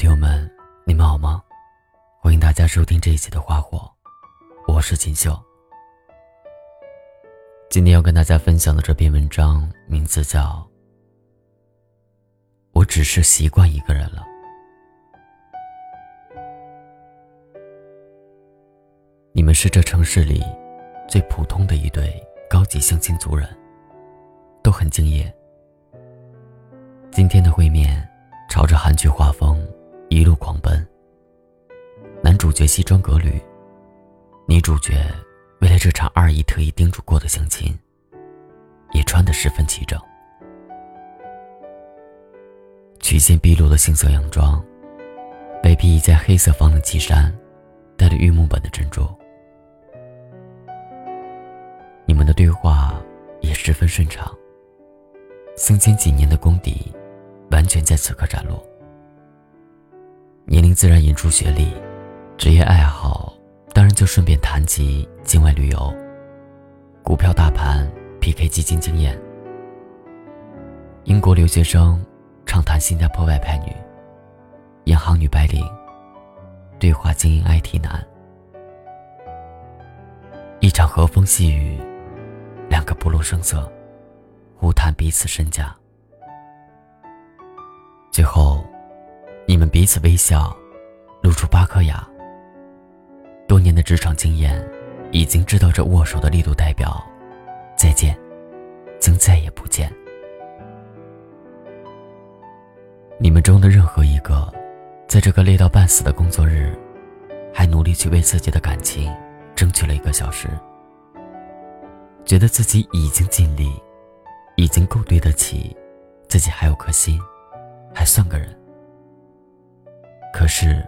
听友们，你们好吗？欢迎大家收听这一期的《花火》，我是锦绣。今天要跟大家分享的这篇文章名字叫《我只是习惯一个人了》。你们是这城市里最普通的一对高级相亲族人，都很敬业。今天的会面，朝着韩剧画风。一路狂奔。男主角西装革履，女主角为了这场二姨特意叮嘱过的相亲，也穿得十分齐整。曲线毕露的杏色洋装，北披一件黑色方领旗衫，戴着玉木本的珍珠。你们的对话也十分顺畅，相亲几年的功底，完全在此刻展露。年龄自然引出学历，职业爱好当然就顺便谈及境外旅游、股票大盘、PK 基金经验。英国留学生畅谈新加坡外派女、银行女白领，对话精英 IT 男。一场和风细雨，两个不露声色，互谈彼此身价。最后。你们彼此微笑，露出八颗牙。多年的职场经验，已经知道这握手的力度代表再见，将再也不见。你们中的任何一个，在这个累到半死的工作日，还努力去为自己的感情争取了一个小时，觉得自己已经尽力，已经够对得起自己，还有颗心，还算个人。可是，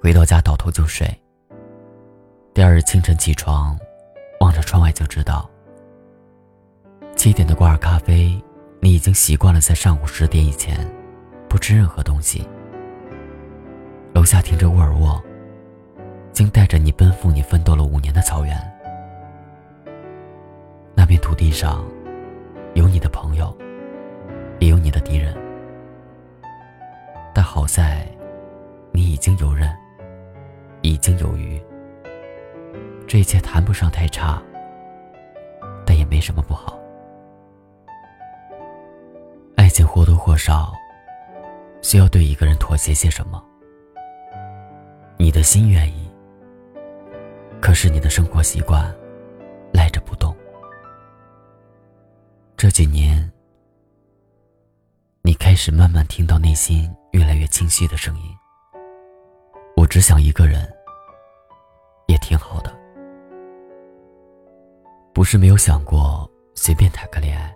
回到家倒头就睡。第二日清晨起床，望着窗外就知道，七点的挂耳咖啡，你已经习惯了在上午十点以前不吃任何东西。楼下停着沃尔沃，竟带着你奔赴你奋斗了五年的草原。那片土地上，有你的朋友，也有你的敌人，但好在。你已经游刃，已经有余。这一切谈不上太差，但也没什么不好。爱情或多或少需要对一个人妥协些什么。你的心愿意，可是你的生活习惯赖着不动。这几年，你开始慢慢听到内心越来越清晰的声音。只想一个人，也挺好的。不是没有想过随便谈个恋爱。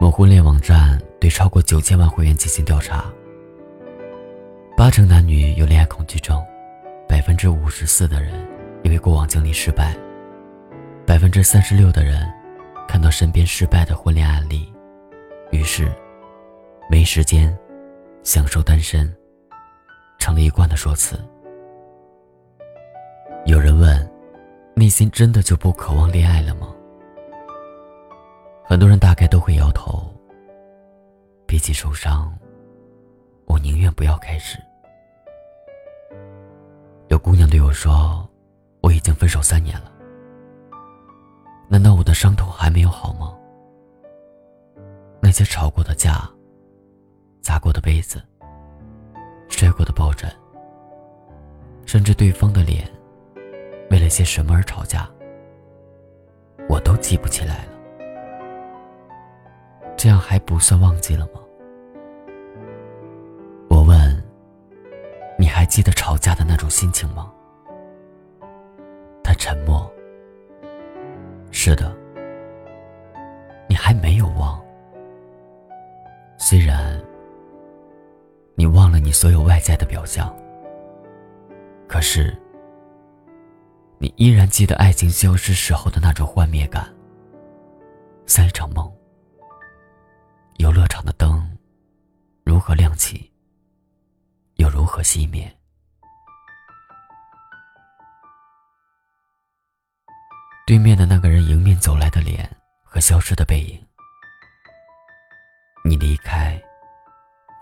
某婚恋网站对超过九千万会员进行调查，八成男女有恋爱恐惧症，百分之五十四的人因为过往经历失败，百分之三十六的人看到身边失败的婚恋案例，于是没时间享受单身。成了一贯的说辞。有人问：“内心真的就不渴望恋爱了吗？”很多人大概都会摇头。比起受伤，我宁愿不要开始。有姑娘对我说：“我已经分手三年了，难道我的伤痛还没有好吗？那些吵过的架，砸过的杯子。”摔过的抱枕，甚至对方的脸，为了些什么而吵架，我都记不起来了。这样还不算忘记了吗？我问，你还记得吵架的那种心情吗？他沉默。是的，你还没有忘，虽然。你忘了你所有外在的表象，可是，你依然记得爱情消失时候的那种幻灭感，像一场梦。游乐场的灯如何亮起，又如何熄灭？对面的那个人迎面走来的脸和消失的背影，你离开。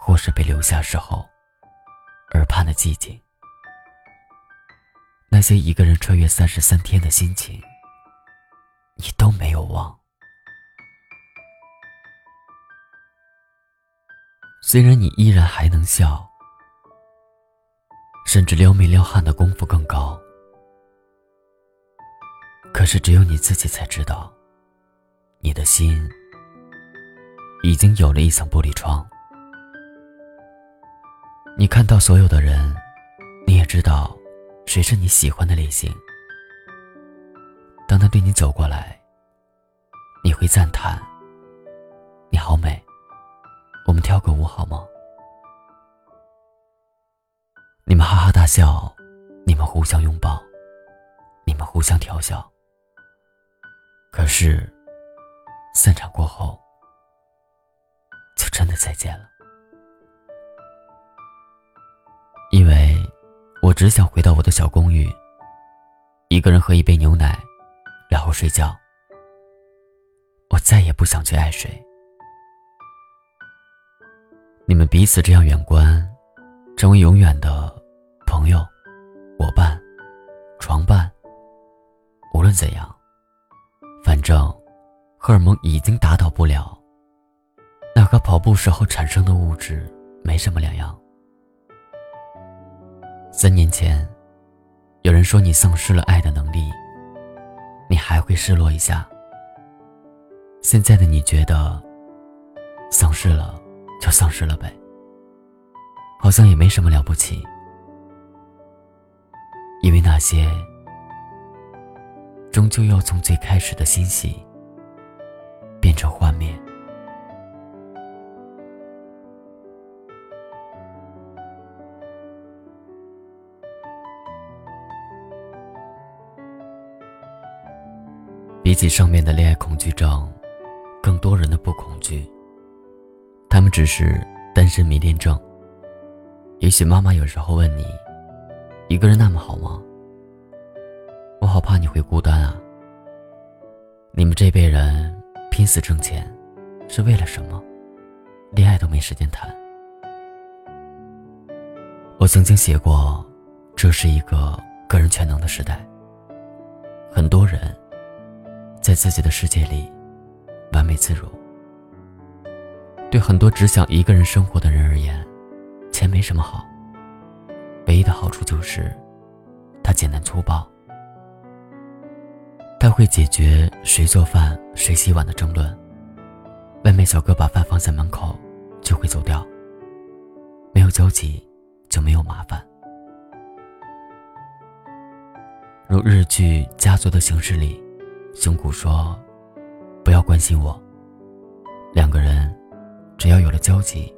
或是被留下时候，耳畔的寂静，那些一个人穿越三十三天的心情，你都没有忘。虽然你依然还能笑，甚至撩眉撩汉的功夫更高，可是只有你自己才知道，你的心已经有了一层玻璃窗。你看到所有的人，你也知道谁是你喜欢的类型。当他对你走过来，你会赞叹：“你好美。”我们跳个舞好吗？你们哈哈大笑，你们互相拥抱，你们互相调笑。可是，散场过后，就真的再见了。因为我只想回到我的小公寓，一个人喝一杯牛奶，然后睡觉。我再也不想去爱谁。你们彼此这样远观，成为永远的朋友、伙伴、床伴。无论怎样，反正荷尔蒙已经打倒不了，那和跑步时候产生的物质没什么两样。三年前，有人说你丧失了爱的能力，你还会失落一下。现在的你觉得，丧失了。就丧失了呗，好像也没什么了不起，因为那些终究要从最开始的欣喜变成幻灭。比起上面的恋爱恐惧症，更多人的不恐惧。他们只是单身迷恋症。也许妈妈有时候问你：“一个人那么好吗？”我好怕你会孤单啊。你们这辈人拼死挣钱，是为了什么？恋爱都没时间谈。我曾经写过，这是一个个人全能的时代。很多人在自己的世界里完美自如。对很多只想一个人生活的人而言，钱没什么好。唯一的好处就是，它简单粗暴。它会解决谁做饭、谁洗碗的争论。外卖小哥把饭放在门口，就会走掉。没有交集，就没有麻烦。如日剧《家族的形式》里，熊谷说：“不要关心我。”两个人。只要有了交集，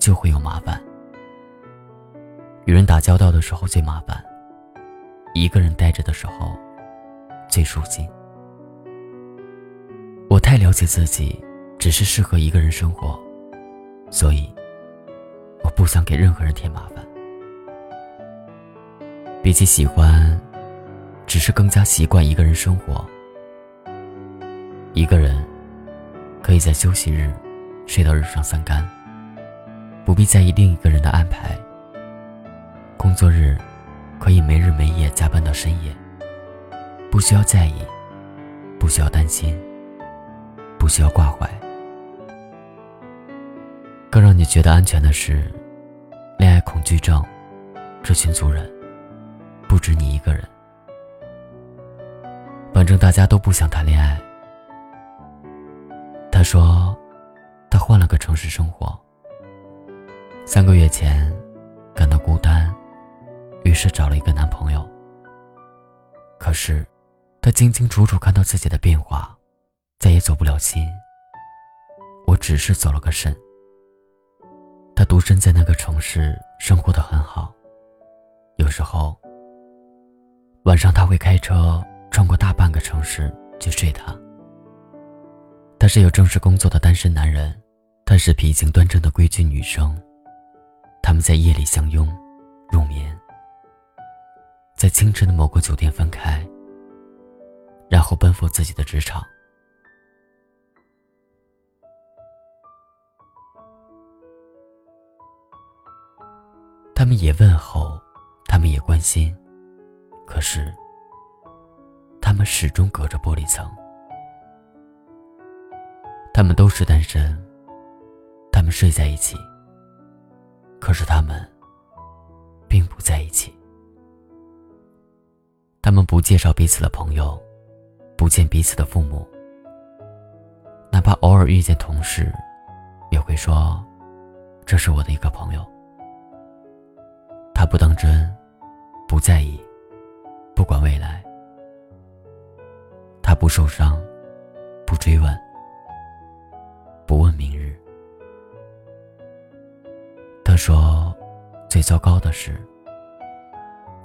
就会有麻烦。与人打交道的时候最麻烦，一个人待着的时候最舒心。我太了解自己，只是适合一个人生活，所以我不想给任何人添麻烦。比起喜欢，只是更加习惯一个人生活。一个人可以在休息日。睡到日上三竿，不必在意另一个人的安排。工作日可以没日没夜加班到深夜，不需要在意，不需要担心，不需要挂怀。更让你觉得安全的是，恋爱恐惧症这群族人不止你一个人。反正大家都不想谈恋爱。他说。他换了个城市生活。三个月前，感到孤单，于是找了一个男朋友。可是，他清清楚楚看到自己的变化，再也走不了心。我只是走了个肾。他独身在那个城市生活的很好，有时候，晚上他会开车穿过大半个城市去睡他。他是有正式工作的单身男人。她是品行端正的规矩女生，他们在夜里相拥入眠，在清晨的某个酒店分开，然后奔赴自己的职场。他们也问候，他们也关心，可是，们始终隔着玻璃层。他们都是单身，他们睡在一起，可是他们并不在一起。他们不介绍彼此的朋友，不见彼此的父母，哪怕偶尔遇见同事，也会说：“这是我的一个朋友。”他不当真，不在意，不管未来。不受伤，不追问，不问明日。他说：“最糟糕的是，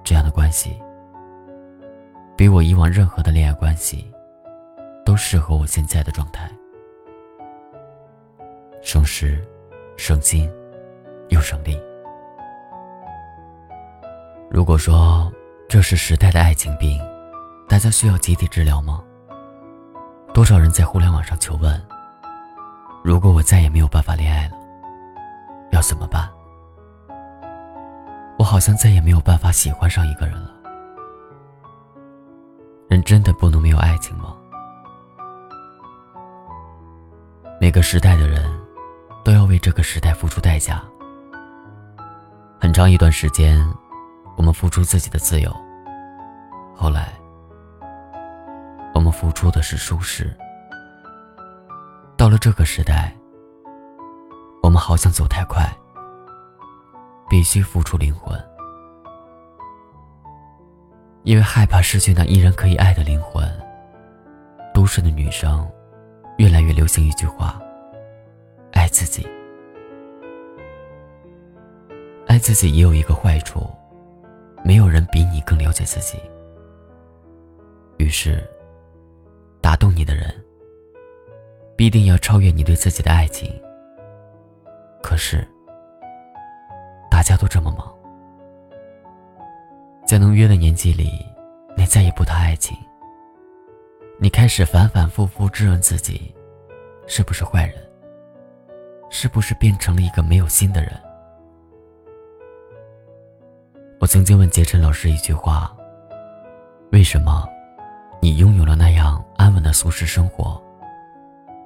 这样的关系。”比我以往任何的恋爱关系，都适合我现在的状态，省时、省心，又省力。如果说这是时代的爱情病，大家需要集体治疗吗？多少人在互联网上求问：如果我再也没有办法恋爱了，要怎么办？我好像再也没有办法喜欢上一个人了。人真的不能没有爱情吗？每个时代的人，都要为这个时代付出代价。很长一段时间，我们付出自己的自由，后来，付出的是舒适。到了这个时代，我们好像走太快，必须付出灵魂。因为害怕失去那依然可以爱的灵魂，都市的女生越来越流行一句话：“爱自己。”爱自己也有一个坏处，没有人比你更了解自己。于是，打动你的人必定要超越你对自己的爱情。可是，大家都这么忙。在能约的年纪里，你再也不谈爱情。你开始反反复复质问自己，是不是坏人？是不是变成了一个没有心的人？我曾经问杰琛老师一句话：为什么你拥有了那样安稳的俗世生活，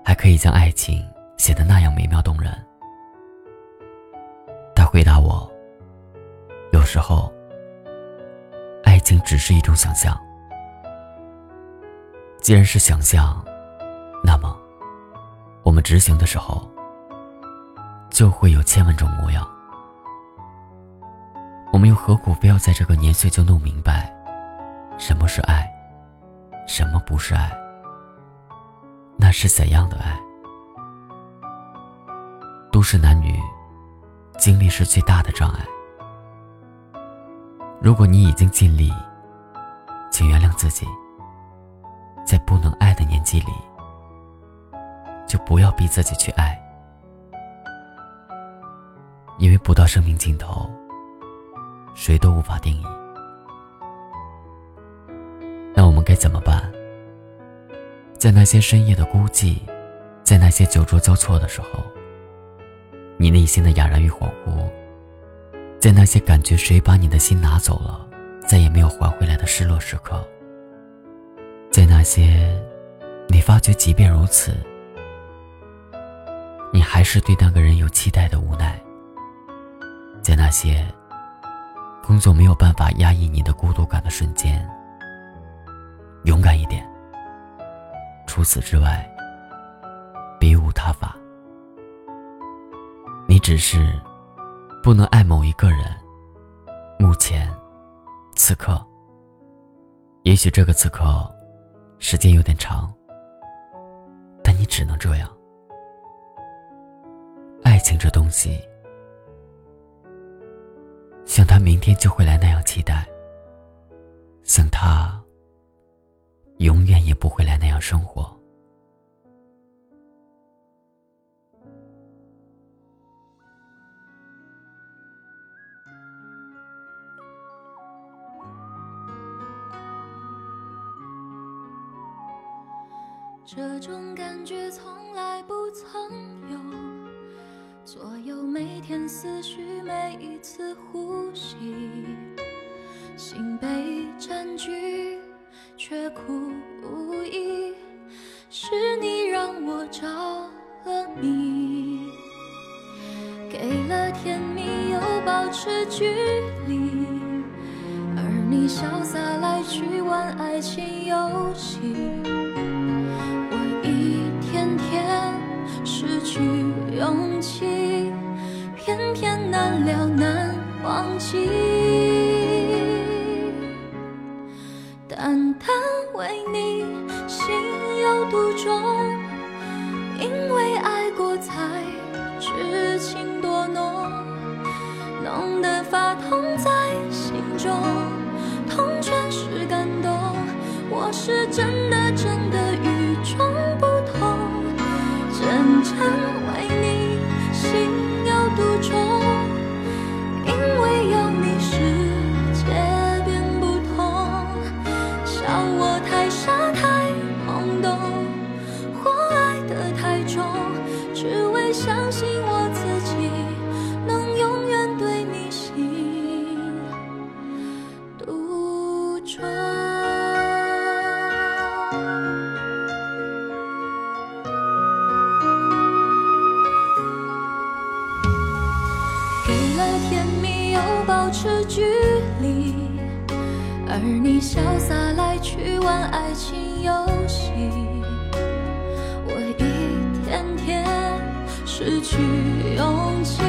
还可以将爱情写得那样美妙动人？他回答我：有时候。爱情只是一种想象，既然是想象，那么我们执行的时候就会有千万种模样。我们又何苦非要在这个年岁就弄明白什么是爱，什么不是爱？那是怎样的爱？都市男女经历是最大的障碍。如果你已经尽力，请原谅自己。在不能爱的年纪里，就不要逼自己去爱，因为不到生命尽头，谁都无法定义。怎么办？在那些深夜的孤寂，在那些酒桌交错的时候，你内心的哑然与恍惚。在那些感觉谁把你的心拿走了，再也没有还回来的失落时刻，在那些你发觉即便如此，你还是对那个人有期待的无奈，在那些工作没有办法压抑你的孤独感的瞬间，勇敢一点。除此之外，别无他法。你只是。不能爱某一个人。目前，此刻，也许这个此刻，时间有点长，但你只能这样。爱情这东西，像他明天就会来那样期待，像他永远也不会来那样生活。这种感觉从来不曾有，左右每天思绪。每一次呼吸，心被占据，却苦无依，是你让我着了迷，给了甜蜜又保持距离，而你潇洒来去玩爱情游戏，我一天天失去勇气。偏偏难了难忘记，爱你心有独钟，因为爱过才知情多浓，浓得发痛在心中，痛全是感动，我是真的给了。甜蜜又保持距离，而你潇洒来去玩爱情游戏，我一天天失去勇气，